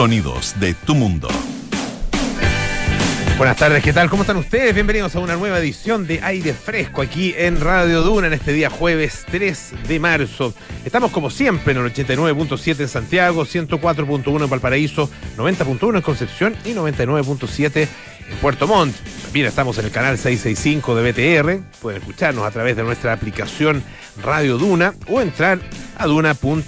Sonidos de tu mundo. Buenas tardes, ¿qué tal? ¿Cómo están ustedes? Bienvenidos a una nueva edición de Aire Fresco aquí en Radio Duna en este día jueves 3 de marzo. Estamos como siempre en el 89.7 en Santiago, 104.1 en Valparaíso, 90.1 en Concepción y 99.7 en Puerto Montt. También estamos en el canal 665 de BTR. Pueden escucharnos a través de nuestra aplicación Radio Duna o entrar a duna.cl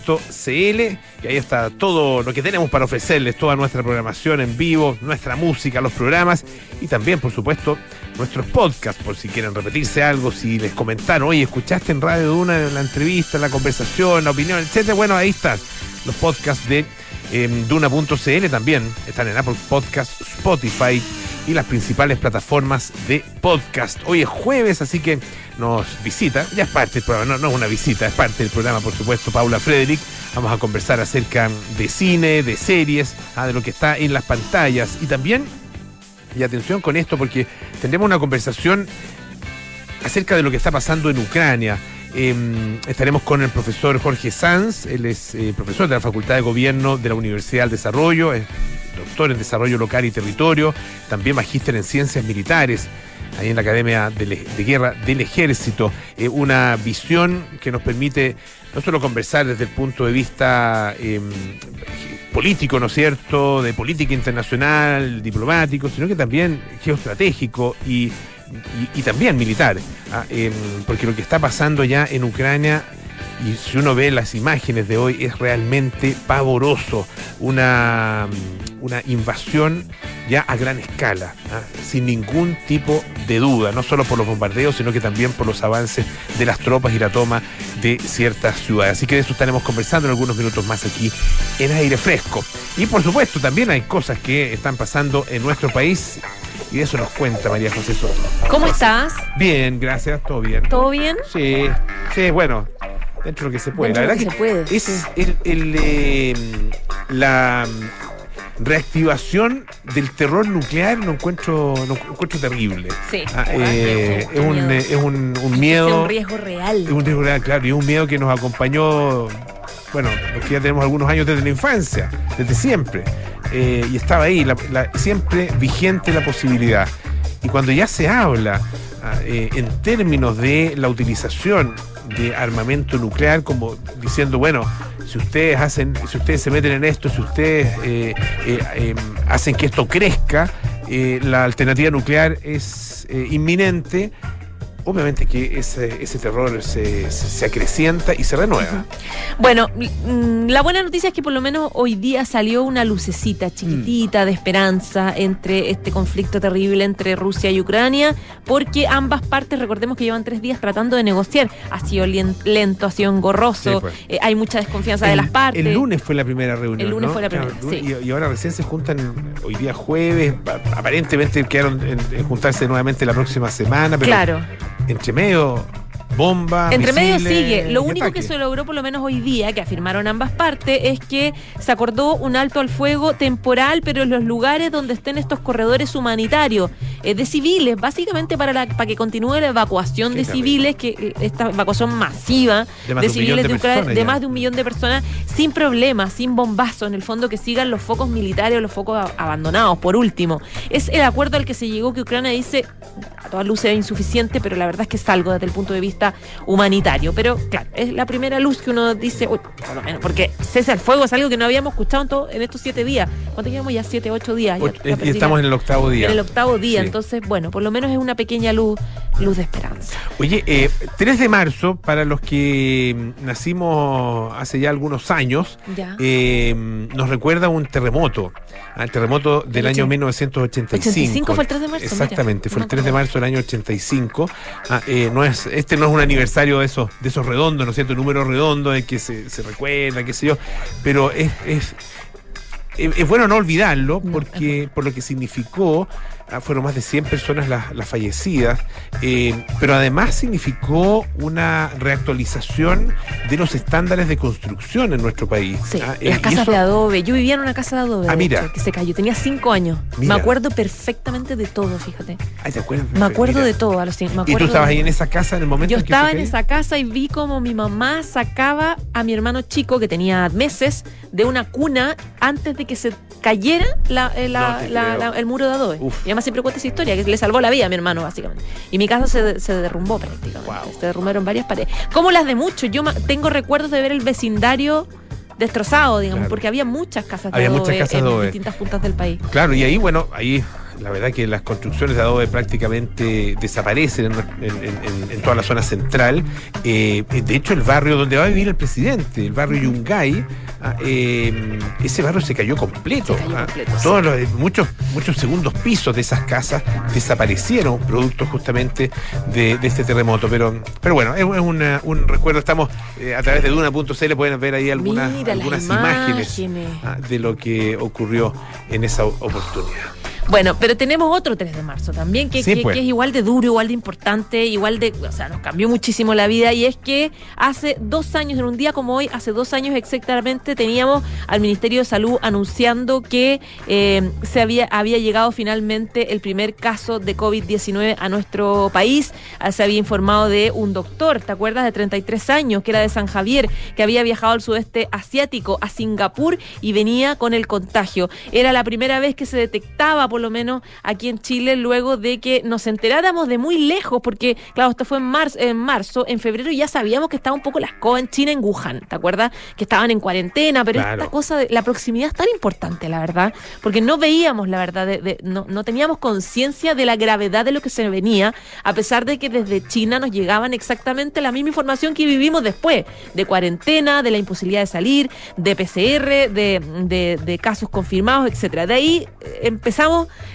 y ahí está todo lo que tenemos para ofrecerles, toda nuestra programación en vivo, nuestra música, los programas y también, por supuesto, nuestros podcasts, por si quieren repetirse algo, si les comentaron, oye, escuchaste en Radio Duna la entrevista, la conversación, la opinión, etcétera. Bueno, ahí están los podcasts de eh, Duna.cl también, están en Apple Podcasts, Spotify y las principales plataformas de podcast. Hoy es jueves, así que nos visita, ya es parte del programa, no, no es una visita, es parte del programa, por supuesto, Paula Frederick. Vamos a conversar acerca de cine, de series, ah, de lo que está en las pantallas y también, y atención con esto, porque tendremos una conversación acerca de lo que está pasando en Ucrania. Eh, estaremos con el profesor Jorge Sanz, él es eh, profesor de la Facultad de Gobierno de la Universidad del Desarrollo, es doctor en Desarrollo Local y Territorio, también magíster en Ciencias Militares, ahí en la Academia de, Guerra del Ejército. Eh, una visión que nos permite no solo conversar desde el punto de vista eh, político, ¿no es cierto?, de política internacional, diplomático, sino que también geoestratégico y también militar, ¿ah? eh, porque lo que está pasando ya en Ucrania, y si uno ve las imágenes de hoy, es realmente pavoroso, una, una invasión ya a gran escala, ¿ah? sin ningún tipo de duda, no solo por los bombardeos, sino que también por los avances de las tropas y la toma de ciertas ciudades. Así que de eso estaremos conversando en algunos minutos más aquí en aire fresco. Y por supuesto, también hay cosas que están pasando en nuestro país y de eso nos cuenta María José Soto. ¿Cómo estás? Bien, gracias, todo bien. ¿Todo bien? Sí, sí, bueno, dentro de lo que se puede. Dentro La verdad que, que se puede, es sí. el, el, eh, la reactivación del terror nuclear lo encuentro, lo encuentro terrible. Sí. Ah, eh, es un, eh, es un, un miedo. Es un riesgo real. Es un riesgo real, claro, y es un miedo que nos acompañó, bueno, los que ya tenemos algunos años desde la infancia, desde siempre. Eh, y estaba ahí, la, la, siempre vigente la posibilidad. Y cuando ya se habla ah, eh, en términos de la utilización de armamento nuclear, como diciendo, bueno, si ustedes hacen, si ustedes se meten en esto, si ustedes eh, eh, hacen que esto crezca, la alternativa nuclear es inminente obviamente que ese, ese terror se, se, acrecienta y se renueva. Bueno, la buena noticia es que por lo menos hoy día salió una lucecita chiquitita mm. de esperanza entre este conflicto terrible entre Rusia y Ucrania, porque ambas partes, recordemos que llevan tres días tratando de negociar. Ha sido lento, ha sido engorroso, sí, pues. eh, hay mucha desconfianza el, de las partes. El lunes fue la primera reunión. El lunes ¿no? fue la primera, claro, sí. y, y, ahora recién se juntan hoy día jueves, aparentemente quedaron en, en juntarse nuevamente la próxima semana, pero claro entre medio bomba. Entre misiles, medio sigue. Lo único ataque. que se logró, por lo menos hoy día, que afirmaron ambas partes, es que se acordó un alto al fuego temporal, pero en los lugares donde estén estos corredores humanitarios eh, de civiles, básicamente para, la, para que continúe la evacuación Qué de civiles, que esta evacuación masiva De civiles de de, Ucrania, de más de un millón de personas, sin problemas, sin bombazos, en el fondo que sigan los focos militares o los focos abandonados, por último. Es el acuerdo al que se llegó que Ucrania dice, a todas luces es insuficiente, pero la verdad es que es algo desde el punto de vista humanitario. Pero claro, es la primera luz que uno dice, uy, por lo menos, porque cese al fuego es algo que no habíamos escuchado en, todo- en estos siete días. ¿Cuánto llevamos ya? Siete, ocho días. Ya- y estamos en el octavo día. en el octavo día. Sí. Entonces, bueno, por lo menos es una pequeña luz, luz de esperanza. Oye, eh, 3 de marzo, para los que mm, nacimos hace ya algunos años, Ya. eh, nos recuerda un terremoto, al terremoto del año ochen- 1985. 85 fue el 3 de marzo, mira. Exactamente, fue el 3 de marzo del año 85. Ah, eh, no es, este no es un aniversario de esos, de esos redondos, ¿no es cierto? Número redondo de que se, se recuerda, qué sé yo, pero es, es, es- bueno no olvidarlo porque por lo que significó fueron más de 100 personas las, las fallecidas, eh, pero además significó una reactualización de los estándares de construcción en nuestro país. Sí, Ah, las casas eso- de adobe. Yo vivía en una casa de adobe, Ah, de mira. hecho, que se cayó. Tenía cinco años. Mira. Me acuerdo perfectamente de todo, fíjate. Ay, ¿te acuerdas? Me acuerdo Mira. de todo. A los me ¿Y tú acuerdo estabas de- ahí en esa casa en el momento Yo en que estaba en esa casa y vi como mi mamá sacaba a mi hermano chico, que tenía meses, de una cuna antes de que se cayera la- eh, la- No la- el muro de adobe. Uf. Mi mamá siempre cuenta esa historia, que le salvó la vida a mi hermano, básicamente. Y mi casa se, de- se derrumbó prácticamente. Wow. Se derrumbaron varias paredes. Como las de muchos. Yo tengo recuerdos de ver el vecindario destrozado, digamos, Claro. porque había muchas casas de Había adobe muchas casas en de adobe. distintas puntas del país. Claro, y ahí, bueno, ahí la verdad que las construcciones de adobe prácticamente desaparecen en, en- en- en toda la zona central. Eh, de hecho, el barrio donde va a vivir el presidente, el barrio Yungay, ah, eh, ese barrio se cayó completo. Se cayó ah. completo, sí. Todos los, muchos, muchos segundos pisos de esas casas desaparecieron, producto justamente de, de este terremoto. Pero, pero bueno, es, una- un recuerdo. Estamos eh, a través de Duna.cl, pueden ver ahí algunas, Mira algunas imágenes imágenes. ah, de lo que ocurrió en esa oportunidad. Bueno, pero tenemos otro 3 de marzo también, que, Sí, que- pues. que es igual de duro, igual de importante, igual de, o sea, nos cambió muchísimo la vida y es que hace dos años, en un día como hoy, hace dos años exactamente, teníamos al Ministerio de Salud anunciando que eh, se había, había llegado finalmente el primer caso de COVID-19 a nuestro país. Ah, Se había informado de un doctor, ¿te acuerdas? De 33 años, que era de San Javier, que había viajado al sudeste asiático, a Singapur, y venía con el contagio. Era la primera vez que se detectaba, por lo menos aquí en Chile, luego de que nos enteráramos de muy lejos, porque, claro, esto fue en marzo, en marzo, en febrero ya sabíamos que estaba un poco la escoba en China, en Wuhan, ¿te acuerdas? Que estaban en cuarentena, pero Claro. esta cosa de la proximidad es tan importante, la verdad, porque no veíamos, la verdad, de- de- no, no teníamos conciencia de la gravedad de lo que se venía, a pesar de que desde China nos llegaban exactamente la misma información que vivimos después, de cuarentena, de la imposibilidad de salir, de PCR, de, de- de casos confirmados, etcétera. De ahí eh,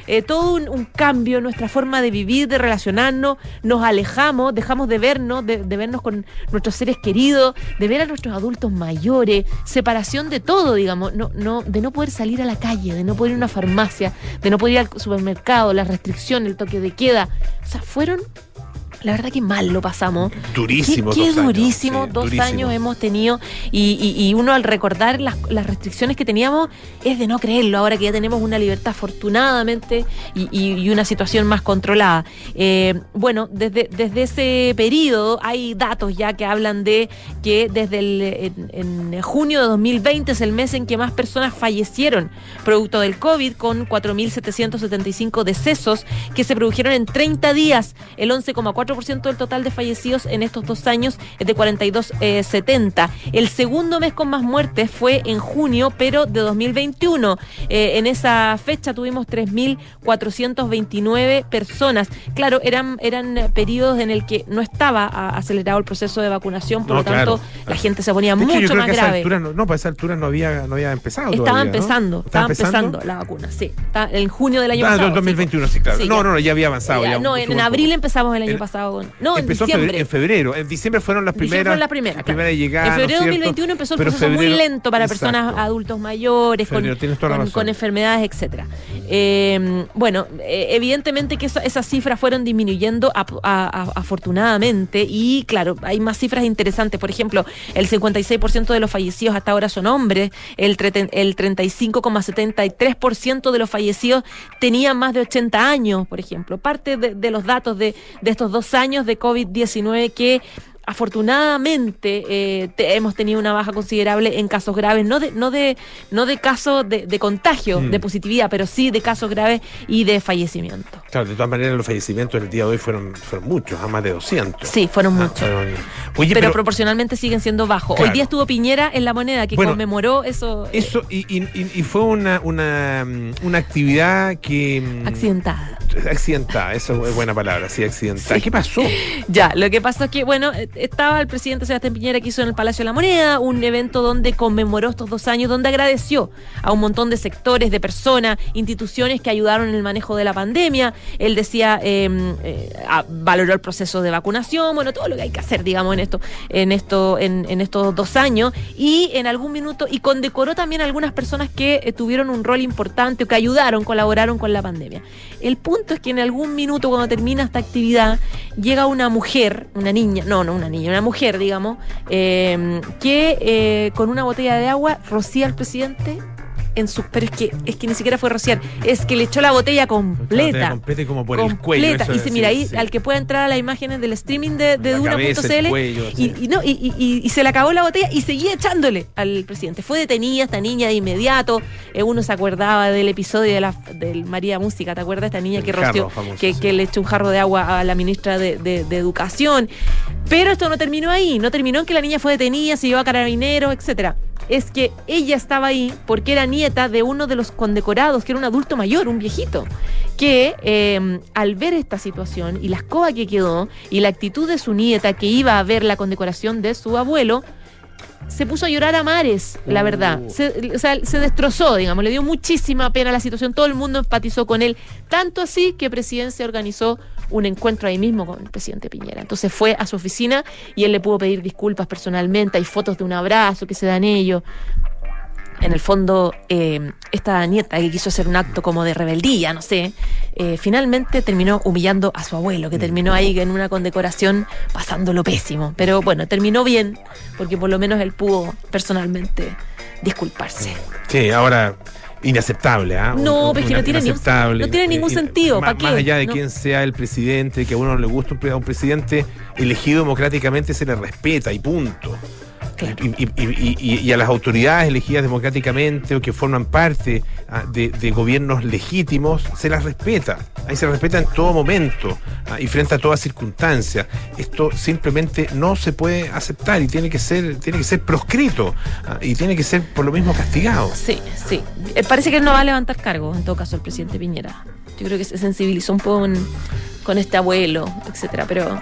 eh, todo un, cambio en nuestra forma de vivir, de relacionarnos, nos alejamos, dejamos de vernos, de, de vernos con nuestros seres queridos, de ver a nuestros adultos mayores, separación de todo, digamos, no, no, de no poder salir a la calle, de no poder ir a una farmacia, de no poder ir al supermercado, las restricciones, el toque de queda. O sea, fueron, la verdad que mal lo pasamos. Durísimo. Qué, qué dos años, durísimo, sí, dos durísimo. años hemos tenido y, y- y uno al recordar las, las restricciones que teníamos es de no creerlo, ahora que ya tenemos una libertad afortunadamente y una situación más controlada. Eh, bueno, desde, desde ese periodo hay datos ya que hablan de que desde el, en, en junio de 2020 es el mes en que más personas fallecieron producto del COVID con 4.775 decesos que se produjeron en 30 días, el 11,4% del total de fallecidos en estos dos años es de 42,70. El segundo mes con más muertes fue en junio, pero de 2021. Eh, en esa fecha tuvimos 3.429 personas. Claro, eran, eran eh, periodos en el que no estaba a- acelerado el proceso de vacunación, por No, lo tanto claro. la gente se ponía De hecho, yo mucho creo más que a esa grave. altura no, no, para esa altura no había, no había empezado. Estaba todavía, ¿no? empezando, estaba empezando la vacuna, sí. Está en junio del año Ah, pasado. no, 2021, sí, claro. Sí, no, no, no, ya había avanzado. Ya, ya no, en, abril empezamos el año pasado. No, en Empezó en diciembre. febrero, en febrero. En diciembre fueron las primeras. fue la primera, las claro. primeras llegadas, En febrero ¿no de cierto? 2021 empezó el Pero proceso muy lento para personas adultos mayores, con, Febrero, enfermedades, etcétera. Eh, bueno, eh, evidentemente que esa- esas cifras fueron disminuyendo ap- a- a- afortunadamente y claro, hay más cifras interesantes. Por ejemplo, el 56% de los fallecidos hasta ahora son hombres, el, el 35,73% de los fallecidos tenían más de 80 años, por ejemplo. Parte de, de los datos de, de estos dos años de COVID-19 que afortunadamente eh, te- hemos tenido una baja considerable en casos graves, no de, no de, no de casos de, de contagio, Mm. de positividad, pero sí de casos graves y de fallecimiento. Claro, de todas maneras, los fallecimientos el día de hoy fueron, fueron muchos, a más de 200. Sí, fueron Ah, muchos. fueron- Oye, pero, pero, proporcionalmente siguen siendo bajos. Claro. Hoy día estuvo Piñera en la moneda que Bueno, conmemoró eso eh, eso, y, y- y- y fue una, una, una actividad que. mm, accidentada. Accidentada, eso es buena palabra, sí, accidentada. Sí. ¿Qué pasó? Ya, lo que pasó es que, bueno, eh, estaba el presidente Sebastián Piñera que hizo en el Palacio de la Moneda un evento donde conmemoró estos dos años, donde agradeció a un montón de sectores, de personas, instituciones que ayudaron en el manejo de la pandemia. Él decía, eh, eh, valoró el proceso de vacunación, bueno, todo lo que hay que hacer, digamos, en esto, en esto, en, estos dos años, y en algún minuto, y condecoró también a algunas personas que eh, tuvieron un rol importante o que ayudaron, colaboraron con la pandemia. El punto es que en algún minuto, cuando termina esta actividad, llega una mujer, una niña, no, no una niña, una mujer, digamos, eh, que eh, con una botella de agua rocía al presidente en sus. Pero es que, es que ni siquiera fue rociar, es que le echó la botella completa. Completa y como por el cuello. Completa. eso Y se mira ahí, sí. al que pueda entrar a las imágenes del streaming de, de La Duna.cl. Y, y no, y, y- y- y se le acabó la botella y seguía echándole al presidente. Fue detenida esta niña de inmediato. Eh, uno se acordaba del episodio de la del María Música, ¿te acuerdas? Esta niña El que roció, que, le echó un jarro de agua a la ministra de, de- de Educación. Pero esto no terminó ahí, no terminó en que la niña fue detenida, se llevó a carabineros, etcétera. Es que ella estaba ahí porque era nieta de uno de los condecorados, que era un adulto mayor, un viejito, que eh, al ver esta situación y la escoba que quedó y la actitud de su nieta que iba a ver la condecoración de su abuelo, se puso a llorar a mares, la Uh. verdad. Se, o sea, se destrozó, digamos, le dio muchísima pena la situación, todo el mundo empatizó con él, tanto así que Presidencia organizó un encuentro ahí mismo con el presidente Piñera. Entonces fue a su oficina y él le pudo pedir disculpas personalmente, hay fotos de un abrazo que se dan ellos. En el fondo, eh, esta nieta que quiso hacer un acto como de rebeldía, no sé, eh, finalmente terminó humillando a su abuelo, que terminó ahí en una condecoración pasándolo pésimo. Pero bueno, terminó bien, porque por lo menos él pudo personalmente disculparse. Sí, ahora inaceptable, ¿ah? No, Un- pero es que una- no tiene no tiene ningún Eh, sentido, Más, ¿pa' más allá de No. quién sea el presidente, que a uno no le gusta a un presidente elegido democráticamente, se le respeta y punto. Claro. Y, y- y- y- y a las autoridades elegidas democráticamente o que forman parte ah, de, de gobiernos legítimos, se las respeta. Ahí se respeta en todo momento ah, y frente a toda circunstancia. Esto simplemente no se puede aceptar y tiene que ser, tiene que ser proscrito ah, y tiene que ser por lo mismo castigado. Sí, sí. Eh, parece que él no va a levantar cargo, en todo caso, el presidente Piñera. Yo creo que se sensibilizó un poco con, con este abuelo, etcétera, pero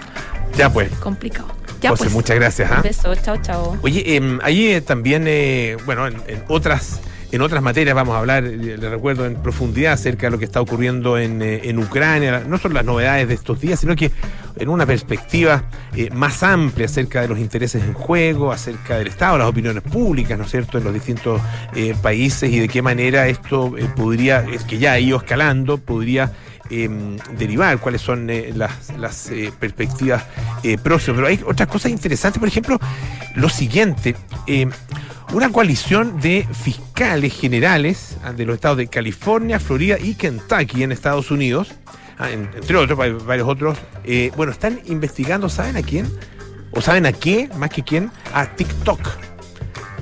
Ya pues. complicado. Ya José, pues. muchas gracias. ¿ah? Un beso, chao, chao. Oye, em, ahí eh, también, eh, bueno, en, en otras en otras materias vamos a hablar, eh, les recuerdo, en profundidad acerca de lo que está ocurriendo en, eh, en Ucrania, no son las novedades de estos días, sino que en una perspectiva eh, más amplia acerca de los intereses en juego, acerca del Estado, las opiniones públicas, ¿no es cierto?, en los distintos eh, países y de qué manera esto eh, podría, es que ya ha ido escalando, podría eh, derivar, cuáles son eh, las, las eh, perspectivas eh, próximas. Pero hay otras cosas interesantes, por ejemplo, lo siguiente. eh, una coalición de fiscales generales ah, de los estados de California, Florida y Kentucky en Estados Unidos, ah, en- entre otros, va- varios otros, bueno, están investigando, ¿saben a quién? ¿O saben a qué? Más que quién, a TikTok.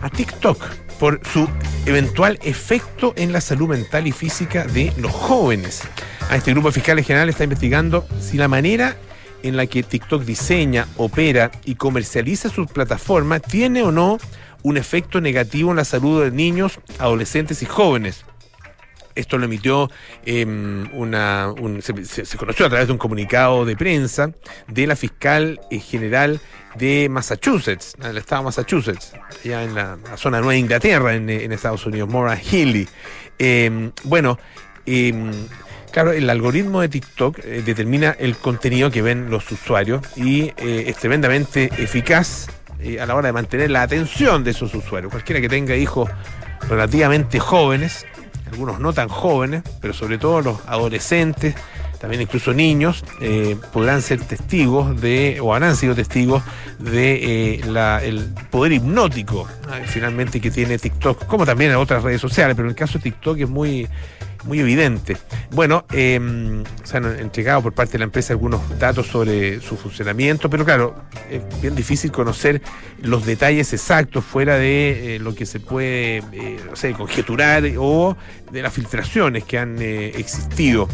A TikTok por su eventual efecto en la salud mental y física de los jóvenes. A este grupo de fiscales generales está investigando si la manera en la que TikTok diseña, opera y comercializa sus plataformas tiene o no un efecto negativo en la salud de niños, adolescentes y jóvenes. Esto lo emitió eh, una. un- se, se- se conoció a través de un comunicado de prensa de la fiscal eh, general de Massachusetts, del estado de Massachusetts, allá en la, la zona de Nueva Inglaterra, en, Estados Unidos, Maura Healy. Eh, bueno, eh, claro, el algoritmo de TikTok eh, determina el contenido que ven los usuarios y eh, es tremendamente eficaz eh, a la hora de mantener la atención de esos usuarios. Cualquiera que tenga hijos relativamente jóvenes, algunos no tan jóvenes, pero sobre todo los adolescentes, también incluso niños, eh, podrán ser testigos de, o habrán sido testigos de eh, la- el poder hipnótico finalmente que tiene TikTok, como también otras redes sociales, pero en el caso de TikTok es muy, muy evidente. Bueno, eh, se han entregado por parte de la empresa algunos datos sobre su funcionamiento, pero claro, es bien difícil conocer los detalles exactos fuera de eh, lo que se puede, eh, no conjeturar o de las filtraciones que han eh, existido.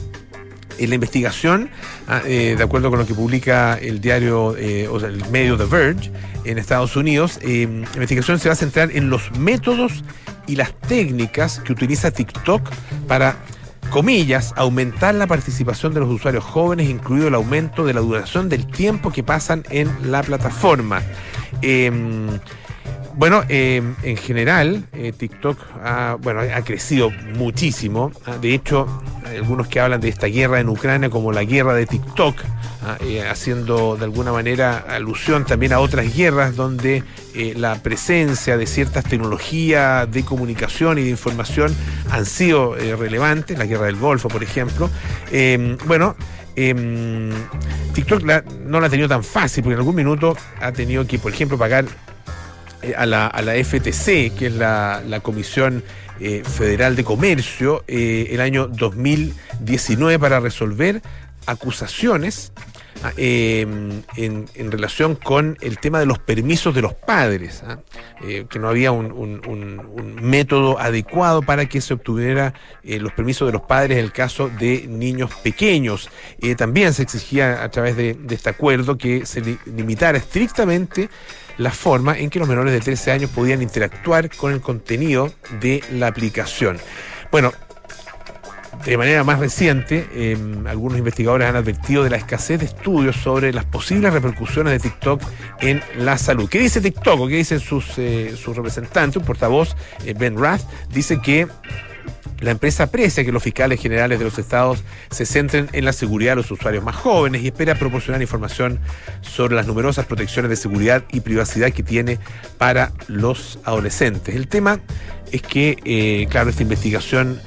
En la investigación, ah, eh, de acuerdo con lo que publica el diario, eh, o sea, el medio The Verge en Estados Unidos, eh, la investigación se va a centrar en los métodos y las técnicas que utiliza TikTok para, comillas, aumentar la participación de los usuarios jóvenes, incluido el aumento de la duración del tiempo que pasan en la plataforma. Em, bueno, eh, en general, eh, TikTok ha, bueno, ha crecido muchísimo. Ah, De hecho, algunos que hablan de esta guerra en Ucrania como la guerra de TikTok, ¿ah? eh, haciendo de alguna manera alusión también a otras guerras donde eh, la presencia de ciertas tecnologías de comunicación y de información han sido eh, relevantes, la guerra del Golfo, por ejemplo. Em, bueno, em, TikTok no la ha tenido tan fácil, porque en algún minuto ha tenido que, por ejemplo, pagar a la, a, la, FTC, que es la, Comisión eh, Federal de Comercio eh, el año 2019 para resolver acusaciones ah, em, en, relación con el tema de los permisos de los padres, ¿ah? eh, que no había un, método adecuado para que se obtuviera eh, los permisos de los padres en el caso de niños pequeños. Eh, también se exigía a través de este acuerdo que se limitara estrictamente la forma en que los menores de 13 años podían interactuar con el contenido de la aplicación. Bueno, de manera más reciente, eh, algunos investigadores han advertido de la escasez de estudios sobre las posibles repercusiones de TikTok en la salud. ¿Qué dice TikTok o qué dicen sus, eh, sus representantes? Un portavoz, eh, Ben Rath, dice que la empresa aprecia que los fiscales generales de los estados se centren en la seguridad de los usuarios más jóvenes y espera proporcionar información sobre las numerosas protecciones de seguridad y privacidad que tiene para los adolescentes. El tema es que, eh, claro, esta investigación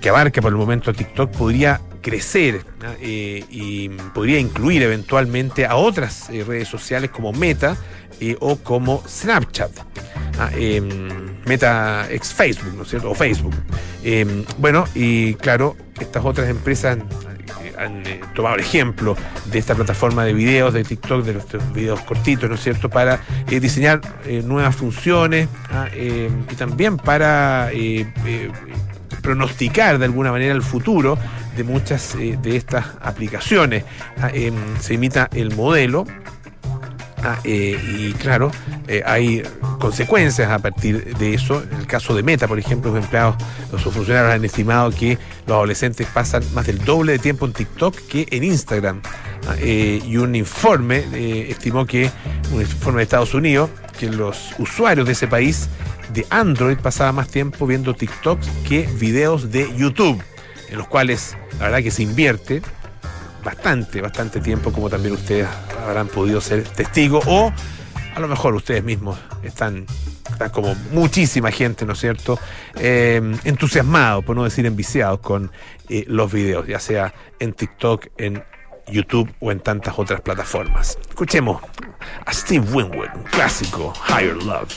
que abarca por el momento TikTok podría crecer eh, y podría incluir eventualmente a otras eh, redes sociales como Meta eh, o como Snapchat. Ah, Meta ex Facebook, ¿no es cierto? O Facebook. bueno, y claro, estas otras empresas han tomado el ejemplo de esta plataforma de videos de TikTok, de los videos cortitos, ¿no es cierto?, para eh, diseñar eh, nuevas funciones ah, eh, y también para pronosticar de alguna manera el futuro de muchas de estas aplicaciones. Ah, se imita el modelo Eh, y claro, eh, hay consecuencias a partir de eso. En el caso de Meta, por ejemplo, los empleados, los funcionarios han estimado que los adolescentes pasan más del doble de tiempo en TikTok que en Instagram. Ah, eh, y un informe estimó que, un informe de Estados Unidos, que los usuarios de ese país de Android pasaban más tiempo viendo TikTok que videos de YouTube, en los cuales la verdad que se invierte bastante, bastante tiempo, como también ustedes habrán podido ser testigos, o a lo mejor ustedes mismos están, están como muchísima gente, ¿no es cierto?, eh, entusiasmados, por no decir enviciados, con eh, los videos, ya sea en TikTok, en YouTube o en tantas otras plataformas. Escuchemos a Steve Winwood, un clásico, Higher Love.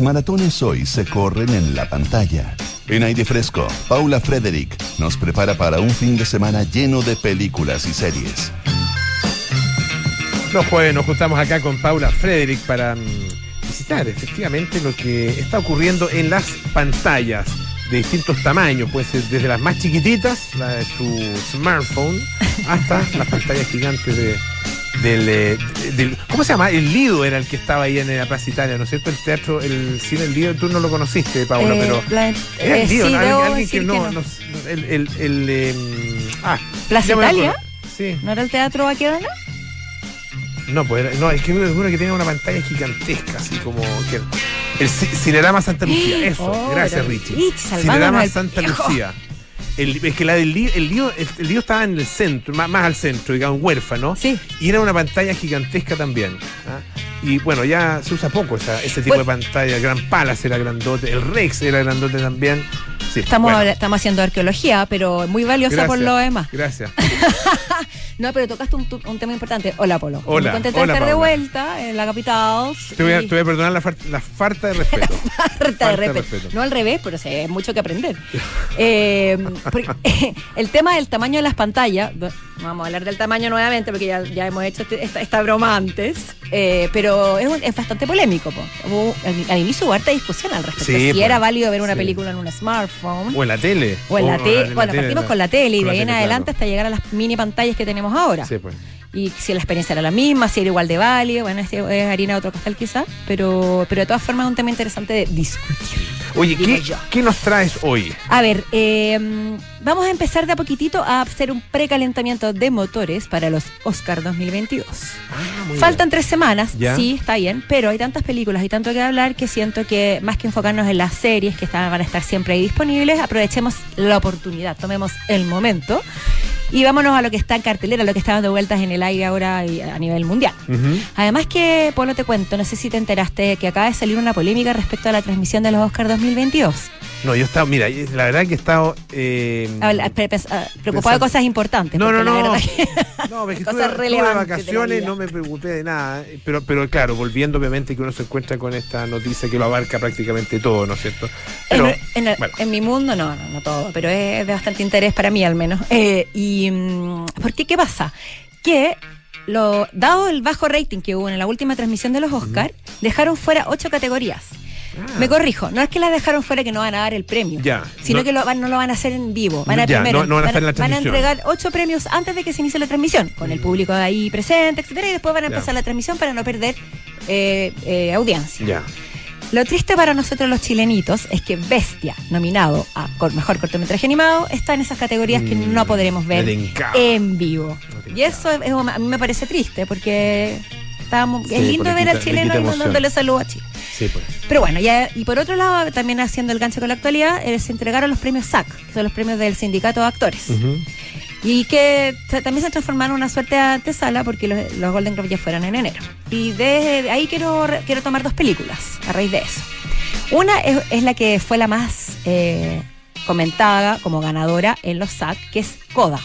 Maratones hoy se corren en la pantalla. En aire fresco, Paula Frederick nos prepara para un fin de semana lleno de películas y series. Los jueves nos juntamos acá con Paula Frederick para mm, visitar efectivamente lo que está ocurriendo en las pantallas de distintos tamaños, puede ser desde las más chiquititas, la de su smartphone, hasta las pantallas gigantes de, del, eh, del- ¿Cómo se llama? El Lido era el que estaba ahí en la Plaza Italia, ¿no es cierto? El teatro, el cine El Lido, tú no lo conociste, Paula, Eh, pero... la- Era eh, el Lido, sí, ¿no? alguien, alguien que decir no... que no. no- no- el, el, el, eh, ah, ¿Plaza Italia? Sí. ¿No era el teatro Baquedano? No, pues era- no, es que es uno que tiene una pantalla gigantesca, así como que el Ci- Cinerama Santa Lucía, eso, Oh, gracias Richie. Cinerama Santa. Lucía. El- es que la del lío, el lío, el, el lío estaba en el centro, más, más al centro, digamos, huérfano. Sí. Y era una pantalla gigantesca también. ¿ah? Y bueno, ya se usa poco esa- ese tipo Bueno. de pantalla. El Gran Palace era grandote, el Rex era grandote también. Sí, Estamos, bueno, estamos haciendo arqueología, pero muy valiosa por lo demás. Gracias. No, pero tocaste un, un tema importante. Hola, Polo. Hola, Muy contenta hola, de estar de vuelta en la capital. Te voy a, Y- te voy a perdonar la, far- la falta de respeto. Falta Falta de de respeto. No al revés, pero sí, hay mucho que aprender. Eh, porque, el tema del tamaño de las pantallas, vamos a hablar del tamaño nuevamente porque ya, ya hemos hecho este- esta, esta broma antes, eh, pero es, un- es bastante polémico. po. Hubo- al, inicio hubo harta discusión al respecto. Sí, si pues, era válido ver una sí. película en un smartphone. O en la tele. O en la tele. Bueno, partimos con la tele y de ahí en adelante claro. hasta llegar a las mini pantallas que tenemos ahora. Sí, pues. Y si la experiencia era la misma, si era igual de válida, bueno, este es harina de otro costal quizás, pero, pero de todas formas es un tema interesante de discutir. Oye, ¿qué. ¿qué nos traes hoy? A ver, eh, vamos a empezar de a poquitito a hacer un precalentamiento de motores para los Oscar 2022. Faltan tres semanas, Ya. sí, está bien, pero hay tantas películas y tanto que hablar que siento que más que enfocarnos en las series que están, van a estar siempre ahí disponibles, aprovechemos la oportunidad, tomemos el momento y vámonos a lo que está en cartelera, lo que está dando vueltas en el aire ahora a nivel mundial. Además que, Polo, te cuento, no sé si te enteraste que acaba de salir una polémica respecto a la transmisión de los Oscar 2022. No, yo estaba, mira, la verdad que he estado. Eh, Habla- pre- pens- ah, preocupado de cosas importantes. no, no, no. que- No, que Cosas estuve, de vacaciones, no me preocupé de nada. Pero, pero claro, volviendo obviamente que uno se encuentra con esta noticia que lo abarca prácticamente todo, ¿no es cierto? Pero, en, en el- bueno. en mi mundo, no, no, no todo, pero es de bastante interés para mí al menos. Eh, y mm, ¿por qué? ¿Qué pasa? Que lo, dado el bajo rating que hubo en la última transmisión de los Oscar, dejaron fuera ocho categorías. Ah. Me corrijo, no es que las dejaron fuera que no van a dar el premio, Ya, sino no- que lo, van- no lo van a hacer en vivo. Van a, Ya, primero, no- no van a estar en la van a transmisión. entregar ocho premios antes de que se inicie la transmisión, con el público ahí presente, etcétera, y después van a Ya. empezar la transmisión para no perder eh, eh, audiencia. Ya. Lo triste para nosotros los chilenitos es que Bestia, nominado a mejor cortometraje animado, está en esas categorías que Mm, no podremos ver en vivo. Y eso es- es- a mí me parece triste porque estábamos, Sí, es lindo porque ver al le chileno y emoción. dándole saludo a Chile. Sí, pues. Pero bueno, ya, y por otro lado, también haciendo el gancho con la actualidad, eh, se entregaron los premios SAC, que son los premios del Sindicato de Actores. Y que también se transformaron en una suerte de antesala porque los, los Golden Globes ya fueron en enero. Y de ahí quiero, quiero tomar dos películas a raíz de eso. Una es, es la que fue la más eh, comentada como ganadora en los SAC, que es Coda,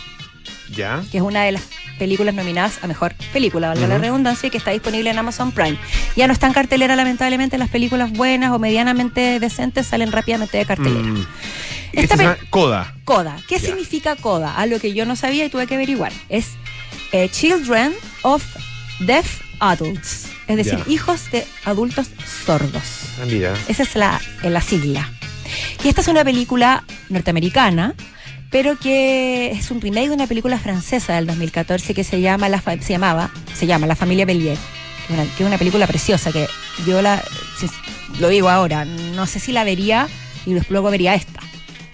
Ya. que es una de las películas nominadas a mejor película, valga la redundancia, y que está disponible en Amazon Prime. Ya no está en cartelera, lamentablemente, las películas buenas o medianamente decentes salen rápidamente de cartelera. Mm. Esta pe- llama Coda. CODA. ¿Qué significa CODA? Algo que yo no sabía y tuve que averiguar. Es eh, Children of Deaf Adults. Es decir, hijos de adultos sordos. Ah, mira. Esa es la, eh, la sigla. Y esta es una película norteamericana, pero que es un remake de una película francesa del 2014 que se llama la se llamaba se llama La familia Bellier, que es una, película preciosa que yo la lo digo ahora, no sé si la vería y luego vería esta,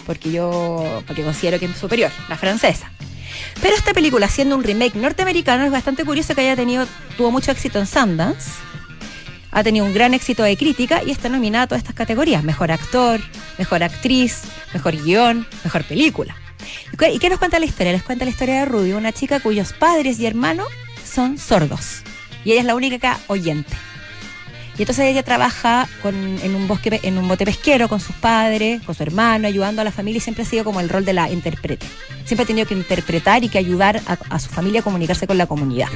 porque yo porque considero que es superior, la francesa. Pero esta película, siendo un remake norteamericano, es bastante curioso que haya tenido, tuvo mucho éxito en Sundance, ha tenido un gran éxito de crítica y está nominada a todas estas categorías: mejor actor, mejor actriz, mejor guion, mejor película. ¿Y qué, nos cuenta la historia? Les cuenta la historia de Ruby, una chica cuyos padres y hermanos son sordos y ella es la única oyente. Y entonces ella trabaja con, en un bosque, en un bote pesquero con sus padres, con su hermano, ayudando a la familia y siempre ha sido como el rol de la intérprete. Siempre ha tenido que interpretar y que ayudar a, a su familia a comunicarse con la comunidad.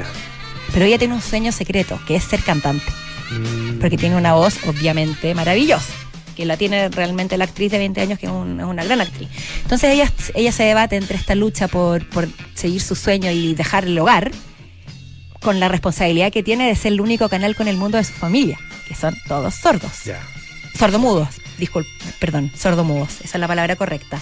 Pero ella tiene un sueño secreto, que es ser cantante. Mm. porque tiene una voz obviamente maravillosa, que la tiene realmente la actriz de 20 años, que es, un- es una gran actriz. Entonces ella, ella se debate entre esta lucha por, por seguir su sueño y dejar el hogar, con la responsabilidad que tiene de ser el único canal con el mundo de su familia, que son todos sordos sordomudos, disculpe, perdón, sordomudos, esa es la palabra correcta.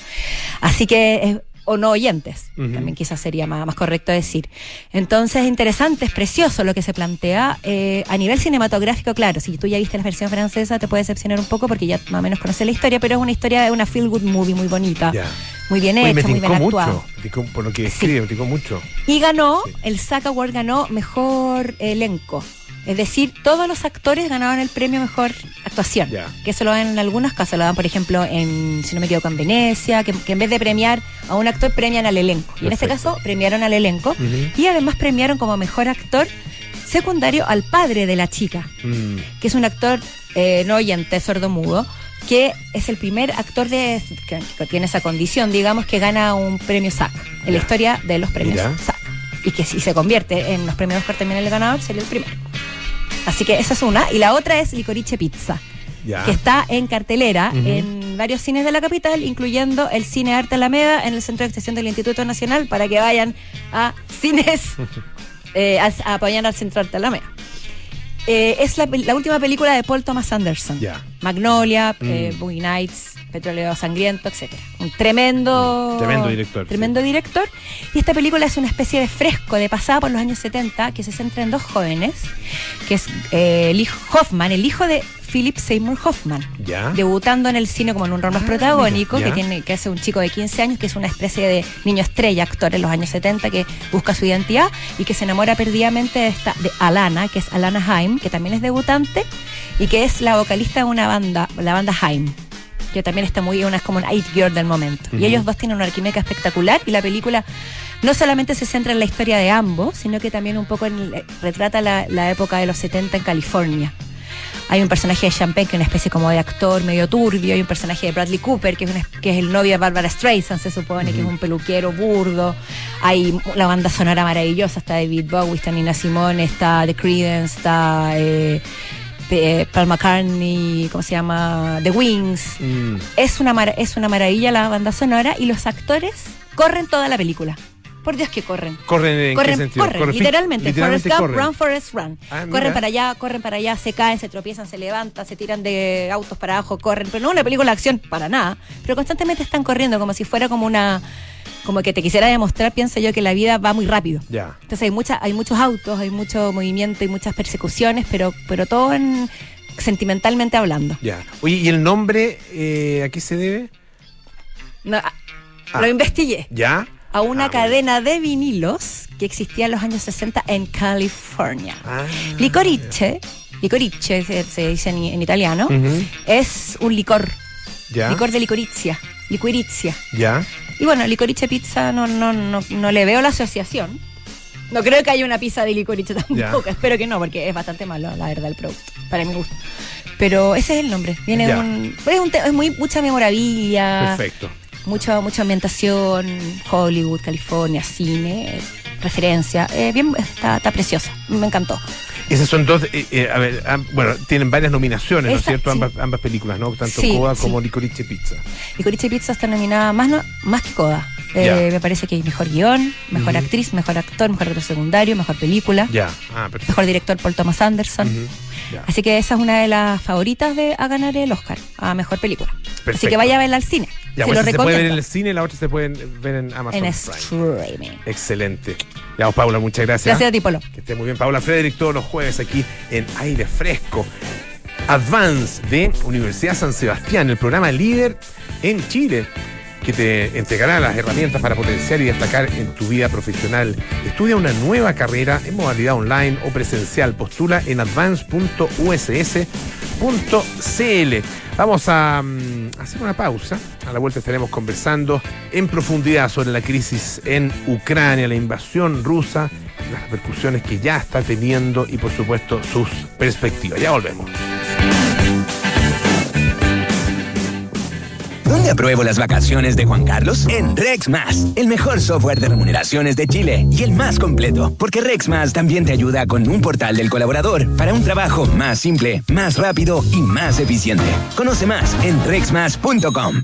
Así que, o no oyentes, también quizás sería más, más correcto decir. Entonces, interesante, es precioso lo que se plantea. Eh, a nivel cinematográfico, claro, si tú ya viste la versión francesa, te puede decepcionar un poco porque ya más o menos conoces la historia, pero es una historia de una feel good movie muy bonita, muy bien Oye, me hecha, muy bien actuada. por lo que Sí. escribe, me mucho. Y ganó, Sí. el SAC Award ganó mejor elenco. Es decir, todos los actores ganaron el premio mejor actuación. Que eso lo dan en algunos casos. Lo dan, por ejemplo, en, si no me equivoco, en Venecia, que, que en vez de premiar a un actor, premian al elenco. Y en este caso, premiaron al elenco. Y además premiaron como mejor actor secundario al padre de la chica, Mm. que es un actor eh, no oyente, sordo-mudo, que es el primer actor de, que, que tiene esa condición, digamos, que gana un premio SAC en la historia de los premios Mira. SAC. Y que si se convierte en los premios Oscar también el ganador, sería el primero. Así que esa es una. Y la otra es Licorice Pizza, Ya. que está en cartelera en varios cines de la capital, incluyendo el Cine Arte Alameda en el Centro de Extensión del Instituto Nacional, para que vayan a cines eh, a, a apoyar al Centro Arte Alameda. Eh, es la, la última película de Paul Thomas Anderson. Ya. Magnolia, Mm. eh, Boogie Nights, Petróleo Sangriento, etc. Un tremendo, Mm, tremendo director, Tremendo director. Y esta película es una especie de fresco de pasada por los años 70 que se centra en dos jóvenes, que es eh, Lee Hoffman, el hijo de Philip Seymour Hoffman, Ya. debutando en el cine como en un rol más Ah, protagónico, mira, que tiene que es un chico de 15 años, que es una especie de niño estrella, actor en los años 70, que busca su identidad y que se enamora perdidamente de, esta, de Alana, que es Alana Haim, que también es debutante y que es la vocalista de una banda, la banda Haim que también está muy, una es como un it girl del momento. Y ellos dos tienen una química espectacular y la película no solamente se centra en la historia de ambos, sino que también un poco en- eh, retrata la, la época de los 70 en California. Hay un personaje de Champagne que es una especie como de actor medio turbio, hay un personaje de Bradley Cooper que es, una- que es el novio de Barbara Streisand, se supone, que es un peluquero burdo. Hay la banda sonora maravillosa, está David Bowie, está Nina Simone, está The Creedence, está eh, eh, Paul McCartney, ¿cómo se llama? The Wings. Mm. Es una, mar- es una maravilla la banda sonora y los actores corren toda la película. Por Dios que corren. ¿Corren en corren, qué sentido? corren, Corren literalmente. literalmente Forrest Gump, run, Forrest, run. Ah, corren para allá, corren para allá, se caen, se tropiezan, se levantan, se tiran de autos para abajo, corren. Pero no una película de acción para nada. Pero constantemente están corriendo como si fuera como una... Como que te quisiera demostrar, pienso yo, que la vida va muy rápido. Ya. Entonces hay mucha, hay muchos autos, hay mucho movimiento y muchas persecuciones, pero, pero todo en, sentimentalmente hablando. Ya. Oye, ¿y el nombre eh, a qué se debe? No, ah, Ah. Lo investigué. ¿Ya? A una Ah, cadena de vinilos que existía en los años 60 en California. Ah. Licorice, licorice se, se dice en, en italiano, es un licor, ¿Ya? licor de licoricia, liquiricia. ¿Ya? Y bueno, licorice pizza no, no, no, no le veo la asociación. No creo que haya una pizza de licorice tampoco, espero que no, porque es bastante malo, la verdad, el producto, para mi gusto. Pero ese es el nombre, viene Ya. un, es, un te- es muy mucha memorabilia, Perfecto. Mucha mucha ambientación, Hollywood, California, cine, referencia, eh, bien está, está preciosa, me encantó. Esas son dos, eh, eh, a ver, am- bueno, tienen varias nominaciones, ¿no es cierto? sí. Ambas, ambas películas, ¿no? Tanto Sí, Coda sí. como Licorice Pizza. Licorice Pizza está nominada más, no, más que Coda. Eh, me parece que hay mejor guion, mejor actriz, mejor actor, mejor actor secundario, mejor película, Ya. Ah, mejor director Paul Thomas Anderson. Ya. Así que esa es una de las favoritas de a ganar el Oscar a mejor película. Así que vaya a verla al cine. Ya, se lo se puede ver en el cine, la otra se puede ver en Amazon En Prime. streaming. Excelente. Pues, Paula, muchas gracias. Gracias a ti, Polo. Que esté muy bien. Paula Frederick todos los jueves aquí en Aire Fresco. Advance de Universidad San Sebastián, el programa líder en Chile, te entregará las herramientas para potenciar y destacar en tu vida profesional. Estudia una nueva carrera en modalidad online o presencial. Postula en advance.uss.cl. Vamos a mm, hacer una pausa. A la vuelta estaremos conversando en profundidad sobre la crisis en Ucrania, la invasión rusa, las repercusiones que ya está teniendo y por supuesto sus perspectivas. Ya volvemos. ¿Dónde apruebo las vacaciones de Juan Carlos? En RexMas, el mejor software de remuneraciones de Chile y el más completo, porque RexMas también te ayuda con un portal del colaborador para un trabajo más simple, más rápido y más eficiente. Conoce más en rexmas.com.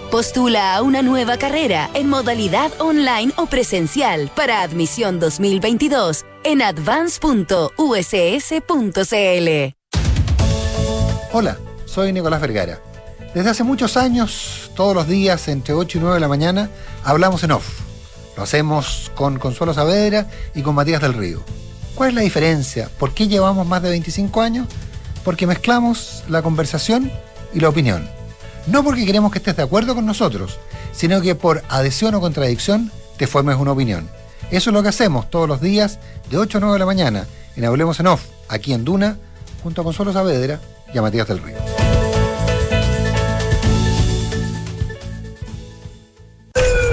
Postula a una nueva carrera en modalidad online o presencial para admisión 2022 en advance.uss.cl. Hola, soy Nicolás Vergara. Desde hace muchos años, todos los días entre 8 y 9 de la mañana, hablamos en off. Lo hacemos con Consuelo Saavedra y con Matías del Río. ¿Cuál es la diferencia? ¿Por qué llevamos más de 25 años? Porque mezclamos la conversación y la opinión no porque queremos que estés de acuerdo con nosotros, sino que por adhesión o contradicción te formes una opinión. Eso es lo que hacemos todos los días de 8 a 9 de la mañana en Hablemos en Off, aquí en Duna, junto a Consuelo Saavedra y a Matías del Río.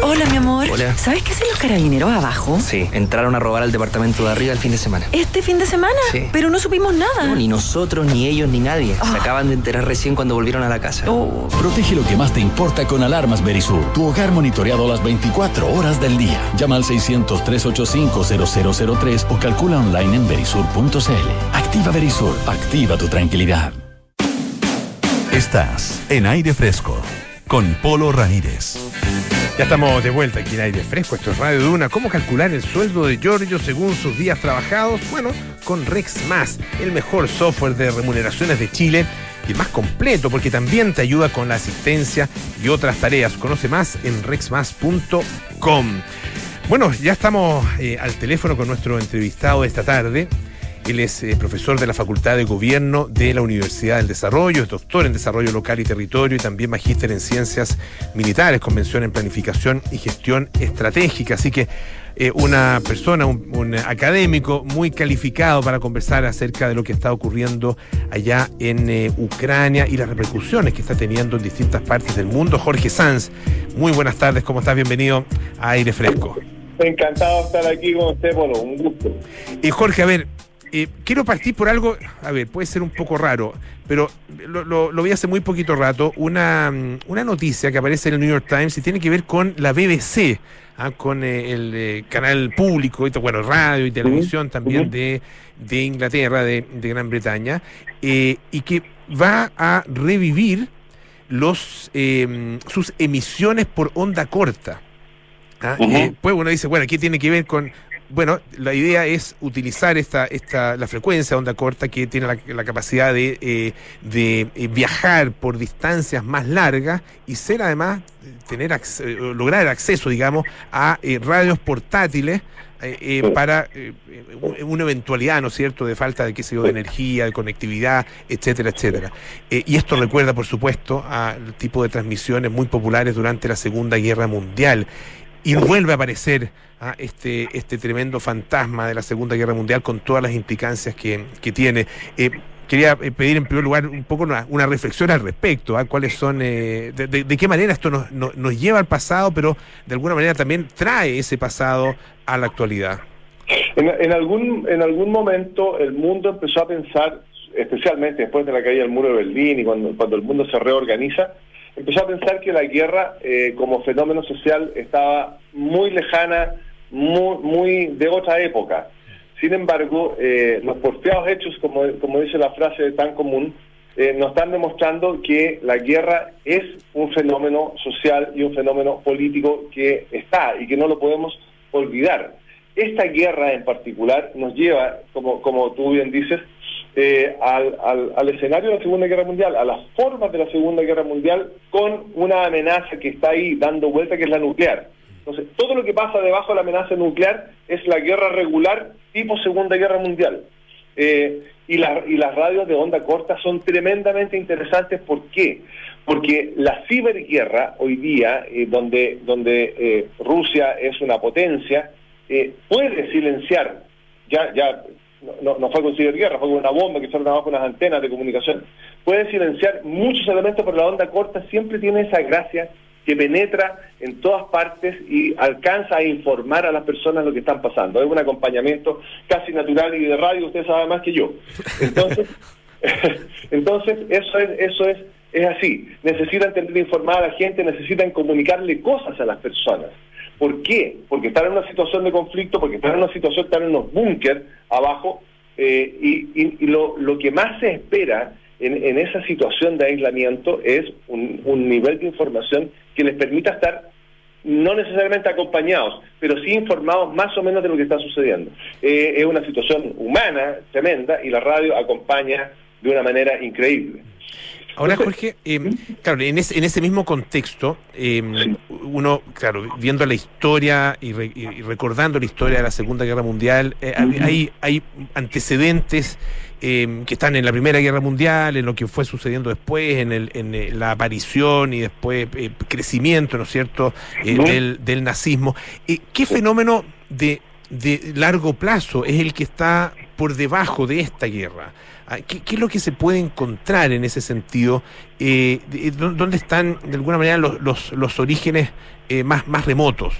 Hola, mi amor. Hola. ¿Sabes qué hacen los carabineros abajo? Sí, entraron a robar al departamento de arriba el fin de semana. ¿Este fin de semana? Sí. Pero no supimos nada. No, ni nosotros, ni ellos, ni nadie. Se Ah. acaban de enterar recién cuando volvieron a la casa. Oh. Protege lo que más te importa con alarmas Verisur. Tu hogar monitoreado las 24 horas del día. Llama al 600-385-0003 o calcula online en verisur.cl. Activa Verisur. Activa tu tranquilidad. Estás en aire fresco con Polo Ramírez. Ya estamos de vuelta aquí en aire fresco. Esto es Radio Duna. ¿Cómo calcular el sueldo de Giorgio según sus días trabajados? Bueno, con Rex Más, el mejor software de remuneraciones de Chile y más completo porque también te ayuda con la asistencia y otras tareas. Conoce más en rexmas.com. Bueno, ya estamos eh, al teléfono con nuestro entrevistado esta tarde. Él es eh, profesor de la Facultad de Gobierno de la Universidad del Desarrollo, es doctor en Desarrollo Local y Territorio y también magíster en Ciencias Militares, convención en Planificación y Gestión Estratégica. Así que eh, una persona, un, un académico muy calificado para conversar acerca de lo que está ocurriendo allá en eh, Ucrania y las repercusiones que está teniendo en distintas partes del mundo. Jorge Sanz, muy buenas tardes, ¿cómo estás? Bienvenido a Aire Fresco. Encantado de estar aquí con usted, Polo, un gusto. Y Jorge, a ver, eh, quiero partir por algo, a ver, puede ser un poco raro, pero lo, lo- lo vi hace muy poquito rato, una, mm, una noticia que aparece en el New York Times y tiene que ver con la BBC, ah, con eh, el eh, canal público, y, bueno, radio y televisión también de, de Inglaterra, de, de Gran Bretaña, y que va a revivir los eh, sus emisiones por onda corta. Ah, eh, pues uno dice, bueno, ¿qué tiene que ver con...? Bueno, la idea es utilizar esta, esta, la frecuencia onda corta que tiene la, la capacidad de, eh, de eh, viajar por distancias más largas y ser además, tener acce- eh, lograr acceso, digamos, a eh, radios portátiles para un- una eventualidad, ¿no es cierto?, de falta de, qué sé yo, de energía, de conectividad, etcétera, etcétera. Y esto recuerda, por supuesto, al tipo de transmisiones muy populares durante la Segunda Guerra Mundial. Y vuelve a aparecer ah, este, este tremendo fantasma de la Segunda Guerra Mundial con todas las implicancias que, que tiene. Eh, quería eh, pedir en primer lugar un poco una, una reflexión al respecto, ¿ah? cuáles son, eh, de, de- de qué manera esto nos, nos, nos lleva al pasado, pero de alguna manera también trae ese pasado a la actualidad. En, en algún, en algún momento el mundo empezó a pensar, especialmente después de la caída del muro de Berlín y cuando, cuando el mundo se reorganiza, empezó a pensar que la guerra eh, como fenómeno social estaba muy lejana, muy, muy de otra época. Sin embargo, eh, los porteados hechos, como, como dice la frase tan común, eh, nos están demostrando que la guerra es un fenómeno social y un fenómeno político que está y que no lo podemos olvidar. Esta guerra en particular nos lleva, como, como tú bien dices, eh, al, al- escenario de la Segunda Guerra Mundial, a las formas de la Segunda Guerra Mundial, con una amenaza que está ahí dando vuelta, que es la nuclear. Entonces, todo lo que pasa debajo de la amenaza nuclear es la guerra regular tipo Segunda Guerra Mundial. Eh, y, la- y las radios de onda corta son tremendamente interesantes. ¿Por qué? Porque la ciberguerra hoy día, eh, donde, donde Rusia es una potencia, puede silenciar, ya, ya no, fue con ciberguerra, fue con una bomba que fueron abajo unas antenas de comunicación. Puede silenciar muchos elementos, pero la onda corta siempre tiene esa gracia que penetra en todas partes y alcanza a informar a las personas lo que están pasando. Es un acompañamiento casi natural y de radio, usted sabe más que yo. Entonces, entonces eso es, eso es, es así. Necesitan tener informada a la gente, necesitan comunicarle cosas a las personas. ¿Por qué? Porque están en una situación de conflicto, porque están en una situación, están en unos búnker abajo, eh, y, lo, que más se espera en, esa situación de aislamiento es un, un nivel de información que les permita estar no necesariamente acompañados, pero sí informados más o menos de lo que está sucediendo. Eh, es una situación humana tremenda y la radio acompaña de una manera increíble. Ahora, Jorge, eh, claro, en ese, en ese mismo contexto, eh, uno, claro, viendo la historia y, re- y- recordando la historia de la Segunda Guerra Mundial, eh, hay- antecedentes que están en la Primera Guerra Mundial, en lo que fue sucediendo después, en, el, en la aparición y después crecimiento, ¿no es cierto?, del, del nazismo. ¿Qué fenómeno de, de largo plazo es el que está por debajo de esta guerra? Ah, ¿Qué, qué es lo que se puede encontrar en ese sentido? Eh, dó- ¿Dónde están, de alguna manera, los, los, los orígenes eh, más, más remotos?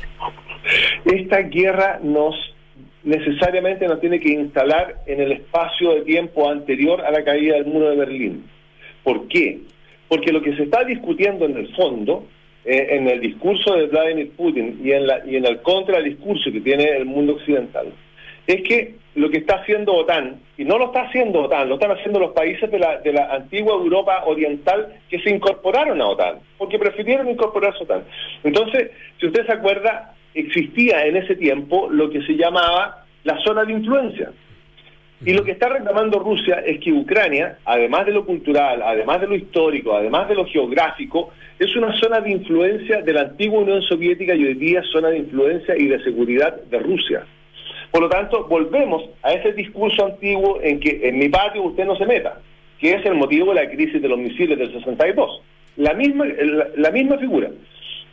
Esta guerra nos necesariamente nos tiene que instalar en el espacio de tiempo anterior a la caída del muro de Berlín. ¿Por qué? Porque lo que se está discutiendo en el fondo, eh, en el discurso de Vladimir Putin y en, la, y en el contradiscurso que tiene el mundo occidental, es que lo que está haciendo OTAN, y no lo está haciendo OTAN, lo están haciendo los países de la, de la antigua Europa Oriental que se incorporaron a OTAN, porque prefirieron incorporarse a OTAN. Entonces, si usted se acuerda, existía en ese tiempo lo que se llamaba la zona de influencia. Y lo que está reclamando Rusia es que Ucrania, además de lo cultural, además de lo histórico, además de lo geográfico, es una zona de influencia de la antigua Unión Soviética y hoy día zona de influencia y de seguridad de Rusia. Por lo tanto, volvemos a ese discurso antiguo en que en mi patio usted no se meta, que es el motivo de la crisis de los misiles del 62. La misma, la, misma figura.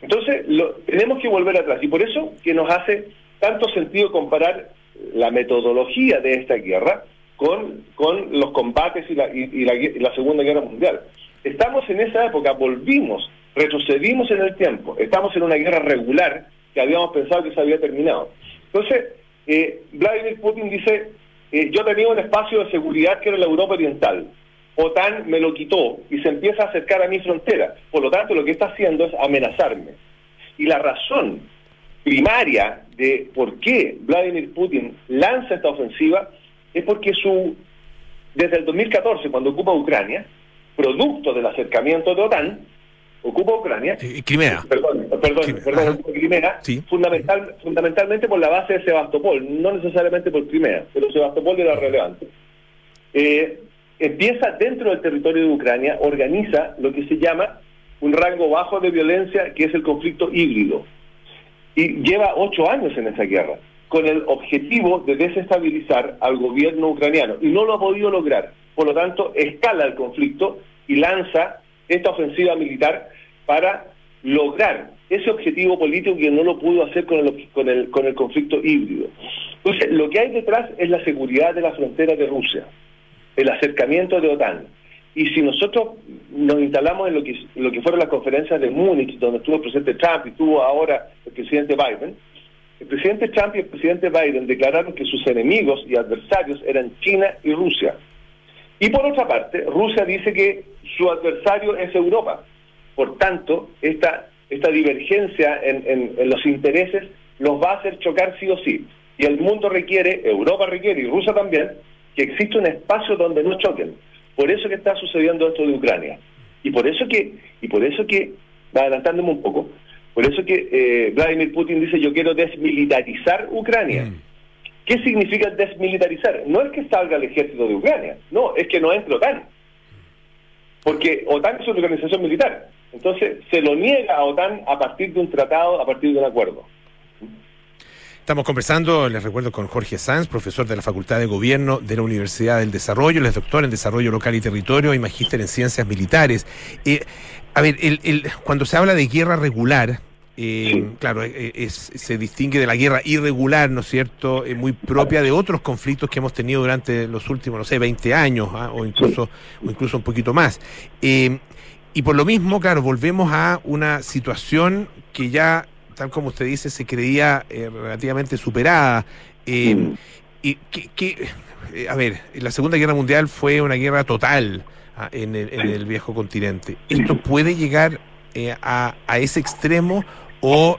Entonces, lo, tenemos que volver atrás. Y por eso que nos hace tanto sentido comparar la metodología de esta guerra con, con los combates y la, y, y la, y la Segunda Guerra Mundial. Estamos en esa época, volvimos, retrocedimos en el tiempo, estamos en una guerra regular que habíamos pensado que se había terminado. Entonces, eh, Vladimir Putin dice, eh, yo tenía un espacio de seguridad que era la Europa Oriental, OTAN me lo quitó y se empieza a acercar a mi frontera, por lo tanto lo que está haciendo es amenazarme. Y la razón primaria de por qué Vladimir Putin lanza esta ofensiva es porque su desde el 2014, cuando ocupa Ucrania, producto del acercamiento de OTAN, ocupa Ucrania. Crimea. Perdón, perdón, Crimea. perdón, Crimea, Sí. fundamental, fundamentalmente por la base de Sebastopol, no necesariamente por Crimea, pero Sebastopol era relevante. Eh, empieza dentro del territorio de Ucrania, organiza lo que se llama un rango bajo de violencia, que es el conflicto híbrido. Y lleva ocho años en esa guerra, con el objetivo de desestabilizar al gobierno ucraniano. Y no lo ha podido lograr. Por lo tanto, escala el conflicto y lanza esta ofensiva militar para lograr ese objetivo político que no lo pudo hacer con el, con el, con el conflicto híbrido. Entonces, lo que hay detrás es la seguridad de la frontera de Rusia, el acercamiento de OTAN. Y si nosotros nos instalamos en lo que, lo que fueron las conferencias de Múnich, donde estuvo el presidente Trump y estuvo ahora el presidente Biden, el presidente Trump y el presidente Biden declararon que sus enemigos y adversarios eran China y Rusia. Y por otra parte, Rusia dice que su adversario es Europa. Por tanto, esta, esta divergencia en, en, en los intereses los va a hacer chocar sí o sí. Y el mundo requiere, Europa requiere y Rusia también, que exista un espacio donde no choquen. Por eso que está sucediendo esto de Ucrania. Y por eso que, y por eso que, adelantándome un poco, por eso que eh, Vladimir Putin dice yo quiero desmilitarizar Ucrania. ¿Qué significa desmilitarizar? No es que salga el ejército de Ucrania, no, es que no entre OTAN. Porque OTAN es una organización militar. Entonces se lo niega a OTAN a partir de un tratado, a partir de un acuerdo. Estamos conversando, les recuerdo, con Jorge Sanz, profesor de la Facultad de Gobierno de la Universidad del Desarrollo, él es doctor en Desarrollo Local y Territorio y magíster en Ciencias Militares. Eh, a ver, el, el, cuando se habla de guerra regular, eh, claro, eh, es- se distingue de la guerra irregular, ¿no es cierto?, Eh, muy propia de otros conflictos que hemos tenido durante los últimos, no sé, 20 años ¿ah? o, incluso, o incluso un poquito más. Y por lo mismo, claro, volvemos a una situación que ya, tal como usted dice, se creía eh, relativamente superada. Eh, y que, que, eh, a ver, la Segunda Guerra Mundial fue una guerra total ah, en, el, en el viejo continente. ¿Esto puede llegar eh, a, a ese extremo o,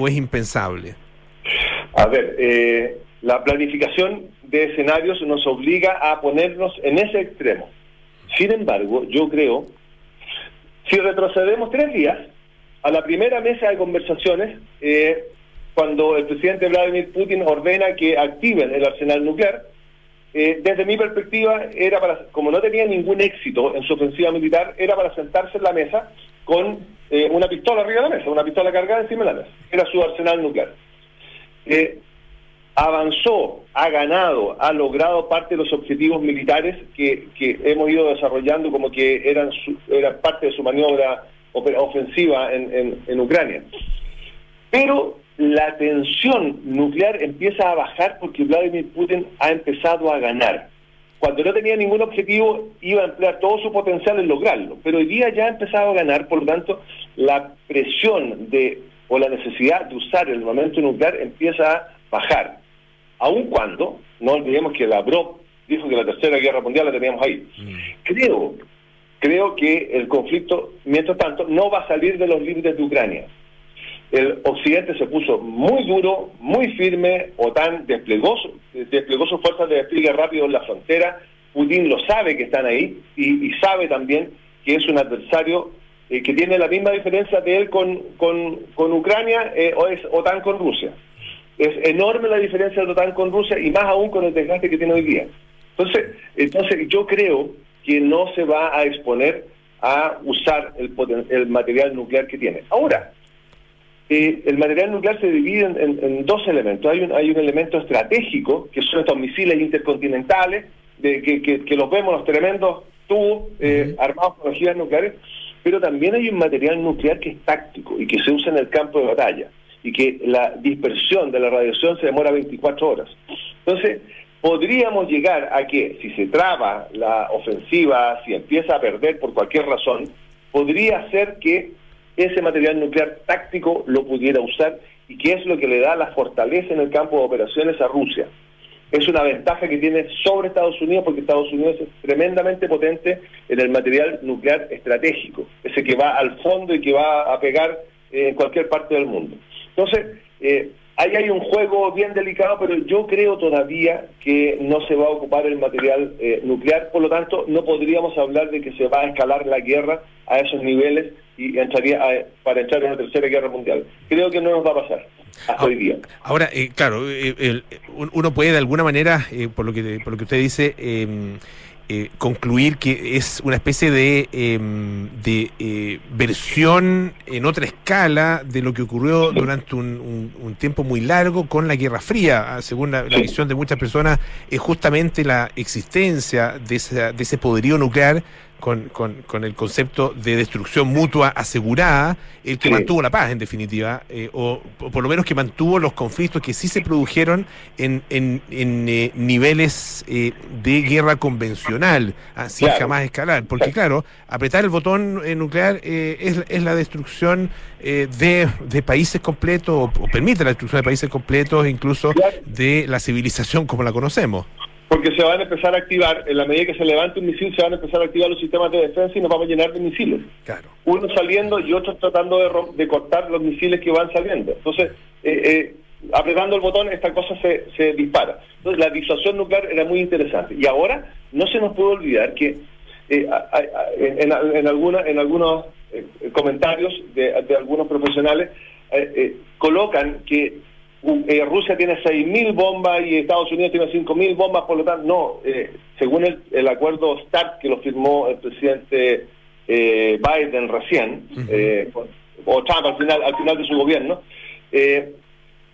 o es impensable? A ver, la planificación de escenarios nos obliga a ponernos en ese extremo. Sin embargo, yo creo, si retrocedemos tres días a la primera mesa de conversaciones, eh, cuando el presidente Vladimir Putin ordena que activen el arsenal nuclear, eh, desde mi perspectiva, era como no tenía ningún éxito en su ofensiva militar, era para sentarse en la mesa con eh, una pistola arriba de la mesa, una pistola cargada encima de la mesa. Era su arsenal nuclear. Avanzó, ha ganado, ha logrado parte de los objetivos militares que, hemos ido desarrollando como que eran, su- eran parte de su maniobra ofensiva en, en- en Ucrania. Pero la tensión nuclear empieza a bajar porque Vladimir Putin ha empezado a ganar. Cuando no tenía ningún objetivo, iba a emplear todo su potencial en lograrlo. Pero hoy día ya ha empezado a ganar, por lo tanto, la presión de o la necesidad de usar el armamento nuclear empieza a bajar. Aun cuando, no olvidemos que Lavrov dijo que la tercera guerra mundial la teníamos ahí. Creo, creo que el conflicto, mientras tanto, no va a salir de los límites de Ucrania el occidente se puso muy duro, muy firme, OTAN desplegó, desplegó sus fuerzas de despliegue rápido en la frontera, Putin lo sabe que están ahí y, y sabe también que es un adversario eh, que tiene la misma diferencia de él con, con, con Ucrania eh, o es OTAN con Rusia. Es enorme la diferencia de OTAN con Rusia y más aún con el desgaste que tiene hoy día. Entonces, entonces yo creo que no se va a exponer a usar el, poten- el material nuclear que tiene. Ahora, eh, el material nuclear se divide en, en- en dos elementos. Hay un, hay un elemento estratégico, que son estos misiles intercontinentales, de, que, que- que los vemos, los tremendos tubos eh, armados con ojivas nucleares, pero también hay un material nuclear que es táctico y que se usa en el campo de batalla, y que la dispersión de la radiación se demora 24 horas. Entonces, podríamos llegar a que si se traba la ofensiva, si empieza a perder por cualquier razón, podría ser que ese material nuclear táctico lo pudiera usar y que es lo que le da la fortaleza en el campo de operaciones a Rusia. Es una ventaja que tiene sobre Estados Unidos porque Estados Unidos es tremendamente potente en el material nuclear estratégico, ese que va al fondo y que va a pegar eh, en cualquier parte del mundo. Entonces, eh, ahí hay un juego bien delicado, pero yo creo todavía que no se va a ocupar el material eh, nuclear, por lo tanto, no podríamos hablar de que se va a escalar la guerra a esos niveles y entraría a- para entrar en una tercera guerra mundial. Creo que no nos va a pasar hasta hoy día. Ahora, eh, claro, eh, uno puede de alguna manera, eh, por, lo que, por lo que usted dice, eh, concluir que es una especie de, eh, de eh, versión en otra escala de lo que ocurrió durante un, un- un tiempo muy largo con la Guerra Fría. Ah, Según la, la visión de muchas personas, es justamente la existencia de, esa- de ese poderío nuclear con, con- con el concepto de destrucción mutua asegurada, el que Sí. mantuvo la paz, en definitiva, eh, o, o por lo menos que mantuvo los conflictos que sí se produjeron en, en- en, eh, niveles eh, de guerra convencional, ah, sin Claro. jamás escalar. Porque, claro, apretar el botón eh, nuclear eh, es, es la destrucción eh, de, de países completos, o, o permite la destrucción de países completos, incluso de la civilización como la conocemos. Porque se van a empezar a activar, en la medida que se levante un misil, se van a empezar a activar los sistemas de defensa y nos vamos a llenar de misiles. Claro. Unos saliendo y otros tratando de, de cortar los misiles que van saliendo. Entonces, eh, eh, apretando el botón, esta cosa se, se dispara. Entonces, la disuasión nuclear era muy interesante. Y ahora, no se nos puede olvidar que eh, a- a- en, en, en alguna- en algunos eh, comentarios de, de algunos profesionales eh, eh, colocan que eh, Rusia tiene 6.000 bombas y Estados Unidos tiene 5.000 bombas, por lo tanto, no, eh, según el, el acuerdo START que lo firmó el presidente eh, Biden recién, eh, o Trump al final, al final de su gobierno, eh,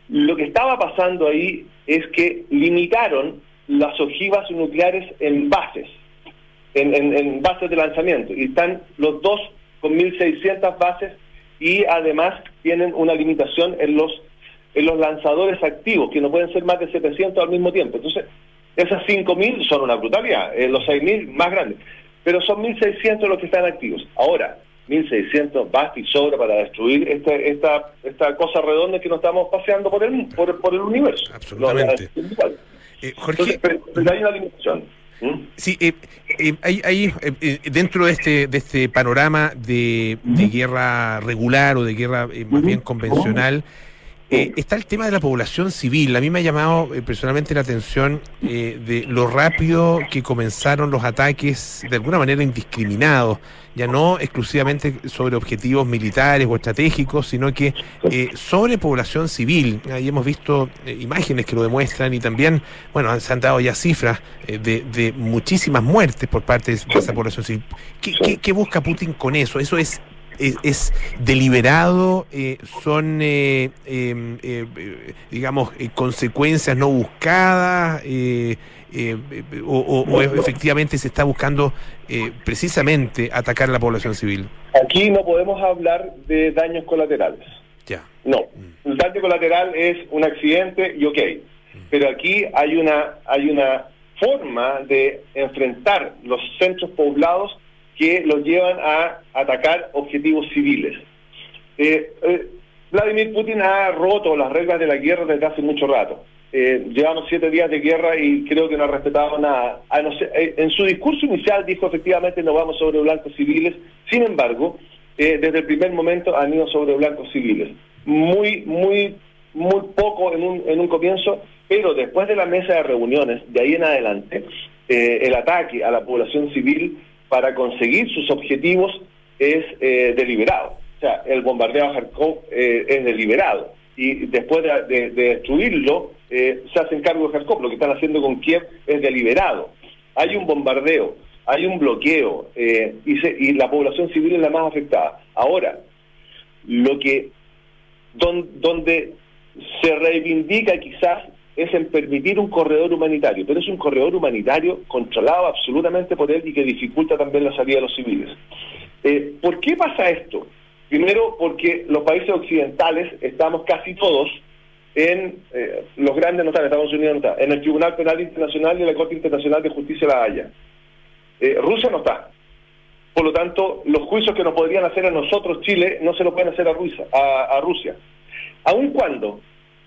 lo que estaba pasando ahí es que limitaron las ojivas nucleares en bases, en, en- en bases de lanzamiento, y están los dos con 1.600 bases y además tienen una limitación en los en los lanzadores activos, que no pueden ser más de 700 al mismo tiempo. Entonces, esas 5.000 son una brutalidad, eh, los 6.000 más grandes, pero son 1.600 los que están activos. Ahora, 1.600 basta y sobra para destruir esta, esta, esta cosa redonda que nos estamos paseando por el, por, por el universo. Absolutamente. No. Eh, Jorge, Entonces, pero, pero hay una limitación. ¿Mm? Sí, eh, eh, hay, hay, eh, dentro de este, de este panorama de, de guerra regular o de guerra eh, más bien convencional, eh, está el tema de la población civil. A mí me ha llamado eh, personalmente la atención eh, de lo rápido que comenzaron los ataques, de alguna manera indiscriminados, ya no exclusivamente sobre objetivos militares o estratégicos, sino que eh, sobre población civil. Ahí hemos visto eh, imágenes que lo demuestran y también, bueno, se han dado ya cifras eh, de, muchísimas muertes por parte de esa población civil. ¿Qué, qué, qué busca Putin con eso? ¿Eso es es, es deliberado, eh, son, eh, eh, eh, digamos, eh, consecuencias no buscadas, o, o- o efectivamente se está buscando precisamente atacar a la población civil. Aquí no podemos hablar de daños colaterales. Ya. No, el daño colateral es un accidente y ok, pero aquí hay una hay una forma de enfrentar los centros poblados que los llevan a atacar objetivos civiles. Eh, eh, Vladimir Putin ha roto las reglas de la guerra desde hace mucho rato. Eh, llevamos siete días de guerra y creo que no ha respetado nada. A no ser- en su discurso inicial dijo efectivamente no vamos sobre blancos civiles. Sin embargo, desde el primer momento han ido sobre blancos civiles. Muy, muy, muy poco en un, en un comienzo, pero después de la mesa de reuniones, de ahí en adelante, el ataque a la población civil para conseguir sus objetivos es eh, deliberado. O sea, el bombardeo a Kharkov eh, es deliberado. Y después de, de- de destruirlo, eh, se hacen cargo de Kharkov. Lo que están haciendo con Kiev es deliberado. Hay un bombardeo, hay un bloqueo, eh, y, se- y la población civil es la más afectada. Ahora, lo que don- donde se reivindica quizás es en permitir un corredor humanitario, pero es un corredor humanitario controlado absolutamente por él y que dificulta también la salida de los civiles. Eh, ¿Por qué pasa esto? Primero, porque los países occidentales estamos casi todos en, eh, los grandes no están, Estados Unidos no está, en el Tribunal Penal Internacional y en la Corte Internacional de Justicia de La Haya. Eh, Rusia no está. Por lo tanto, los juicios que nos podrían hacer a nosotros, Chile, no se lo pueden hacer a Rusia. A, a Rusia. Aun cuando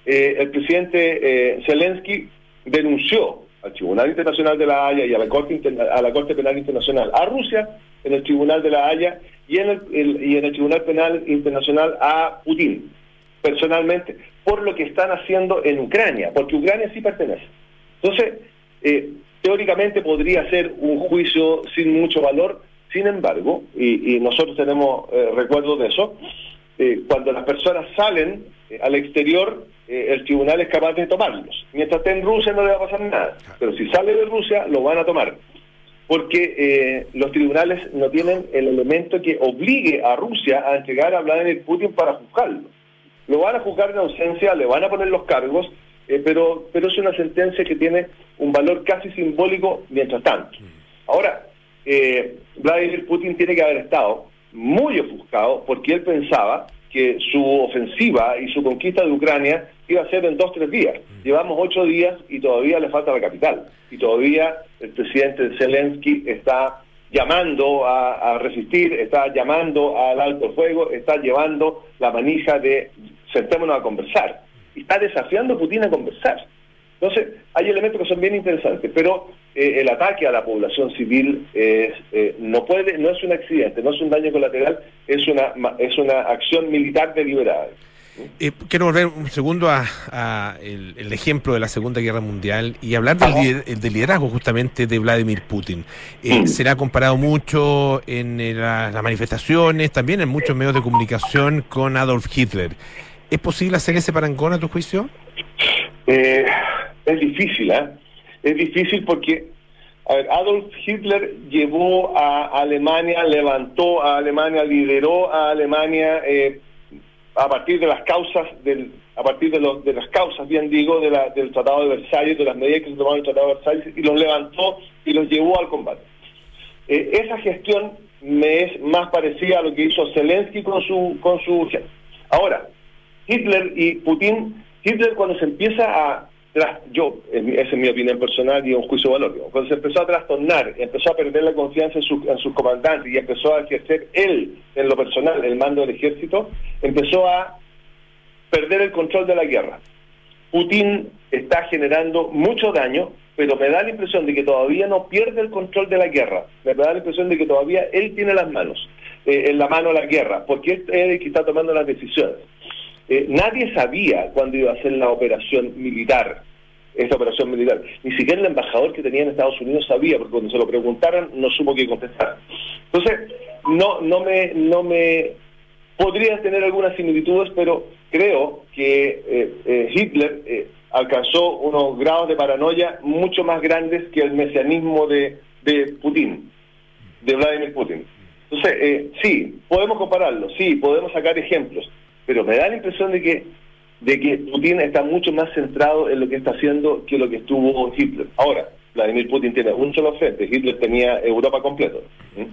eh, el presidente eh, Zelensky denunció al Tribunal Internacional de la Haya y a la, Corte Interna- a la Corte Penal Internacional a Rusia en el Tribunal de la Haya y en el, y en el Tribunal Penal Internacional a Putin personalmente por lo que están haciendo en Ucrania, porque Ucrania sí pertenece. Entonces, eh, teóricamente podría ser un juicio sin mucho valor, sin embargo, y, y nosotros tenemos eh, recuerdos de eso, eh, cuando las personas salen eh, al exterior, eh, el tribunal es capaz de tomarlos. Mientras esté en Rusia no le va a pasar nada, pero si sale de Rusia lo van a tomar. Porque eh, los tribunales no tienen el elemento que obligue a Rusia a entregar a Vladimir Putin para juzgarlo. Lo van a juzgar en ausencia, le van a poner los cargos, pero, pero es una sentencia que tiene un valor casi simbólico mientras tanto. Ahora, eh, Vladimir Putin tiene que haber estado muy ofuscado porque él pensaba que su ofensiva y su conquista de Ucrania iba a ser en dos, tres días. Llevamos ocho días y todavía le falta la capital. Y todavía el presidente Zelensky está llamando a, a resistir, está llamando al alto fuego, está llevando la manija de sentémonos a conversar. Y está desafiando a Putin a conversar. Entonces, hay elementos que son bien interesantes, pero eh, el ataque a la población civil eh, no puede, no es un accidente, no es un daño colateral, es una es una acción militar deliberada. Eh, quiero volver un segundo a, a el, el ejemplo de la Segunda Guerra Mundial y hablar del, lider- del liderazgo justamente de Vladimir Putin. Eh, será comparado mucho en eh, la- las manifestaciones, también en muchos medios de comunicación con Adolf Hitler. ¿Es posible hacer ese parangón a tu juicio? Eh, es difícil, ¿eh? Es difícil porque, a ver, Adolf Hitler llevó a Alemania, levantó a Alemania, lideró a Alemania eh, a partir de las causas del a partir de, los, de las causas, bien digo, de la- del Tratado de Versalles, de las medidas que se tomaron en el Tratado de Versalles, y los levantó y los llevó al combate. Eh, esa gestión me es más parecida a lo que hizo Zelensky con su con su gente. Ahora, Hitler y Putin, Hitler cuando se empieza a yo, esa es mi opinión personal y un juicio de valor, cuando se empezó a trastornar, empezó a perder la confianza en, sus- en sus comandantes y empezó a ejercer él, en lo personal, el mando del ejército, empezó a perder el control de la guerra. Putin está generando mucho daño, pero me da la impresión de que todavía no pierde el control de la guerra. Me da la impresión de que todavía él tiene las manos, eh, en la mano la guerra, porque es el que está tomando las decisiones. Eh, nadie sabía cuándo iba a ser la operación militar, esta operación militar. Ni siquiera el embajador que tenía en Estados Unidos sabía, porque cuando se lo preguntaron no supo qué contestar. Entonces, no, no me, no me podrían tener algunas similitudes, pero creo que eh, eh, Hitler eh, alcanzó unos grados de paranoia mucho más grandes que el mesianismo de, de Putin, de Vladimir Putin. Entonces, eh, sí, podemos compararlo, sí, podemos sacar ejemplos, pero me da la impresión de que de que Putin está mucho más centrado en lo que está haciendo que lo que estuvo Hitler. Ahora, Vladimir Putin tiene un solo frente, Hitler tenía Europa completo. ¿Mm?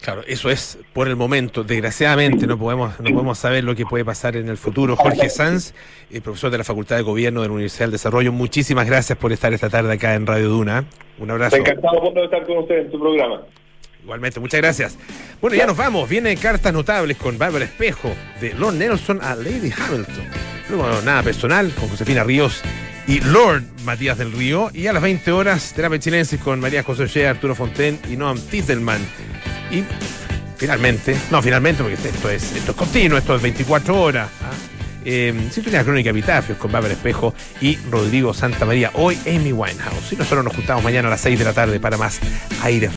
Claro, eso es por el momento. Desgraciadamente no podemos, no podemos saber lo que puede pasar en el futuro. Jorge Sanz, eh, profesor de la Facultad de Gobierno de la Universidad del Desarrollo, muchísimas gracias por estar esta tarde acá en Radio Duna. Un abrazo. Encantado por estar con ustedes en su programa. Igualmente, muchas gracias. Bueno, ya nos vamos. Viene Cartas Notables con Bárbara Espejo, de Lord Nelson a Lady Hamilton. Luego, nada personal, con Josefina Ríos y Lord Matías del Río. Y a las 20 horas, Terapia Chilensis con María José Ochea, Arturo Fonten y Noam Titelman. Y finalmente, no, finalmente, porque esto es, esto es continuo, esto es 24 horas. ¿ah? Eh, Sintonía Crónica Epitafios con Bárbara Espejo y Rodrigo Santa María. Hoy Amy Winehouse. Y nosotros nos juntamos mañana a las 6 de la tarde para más aire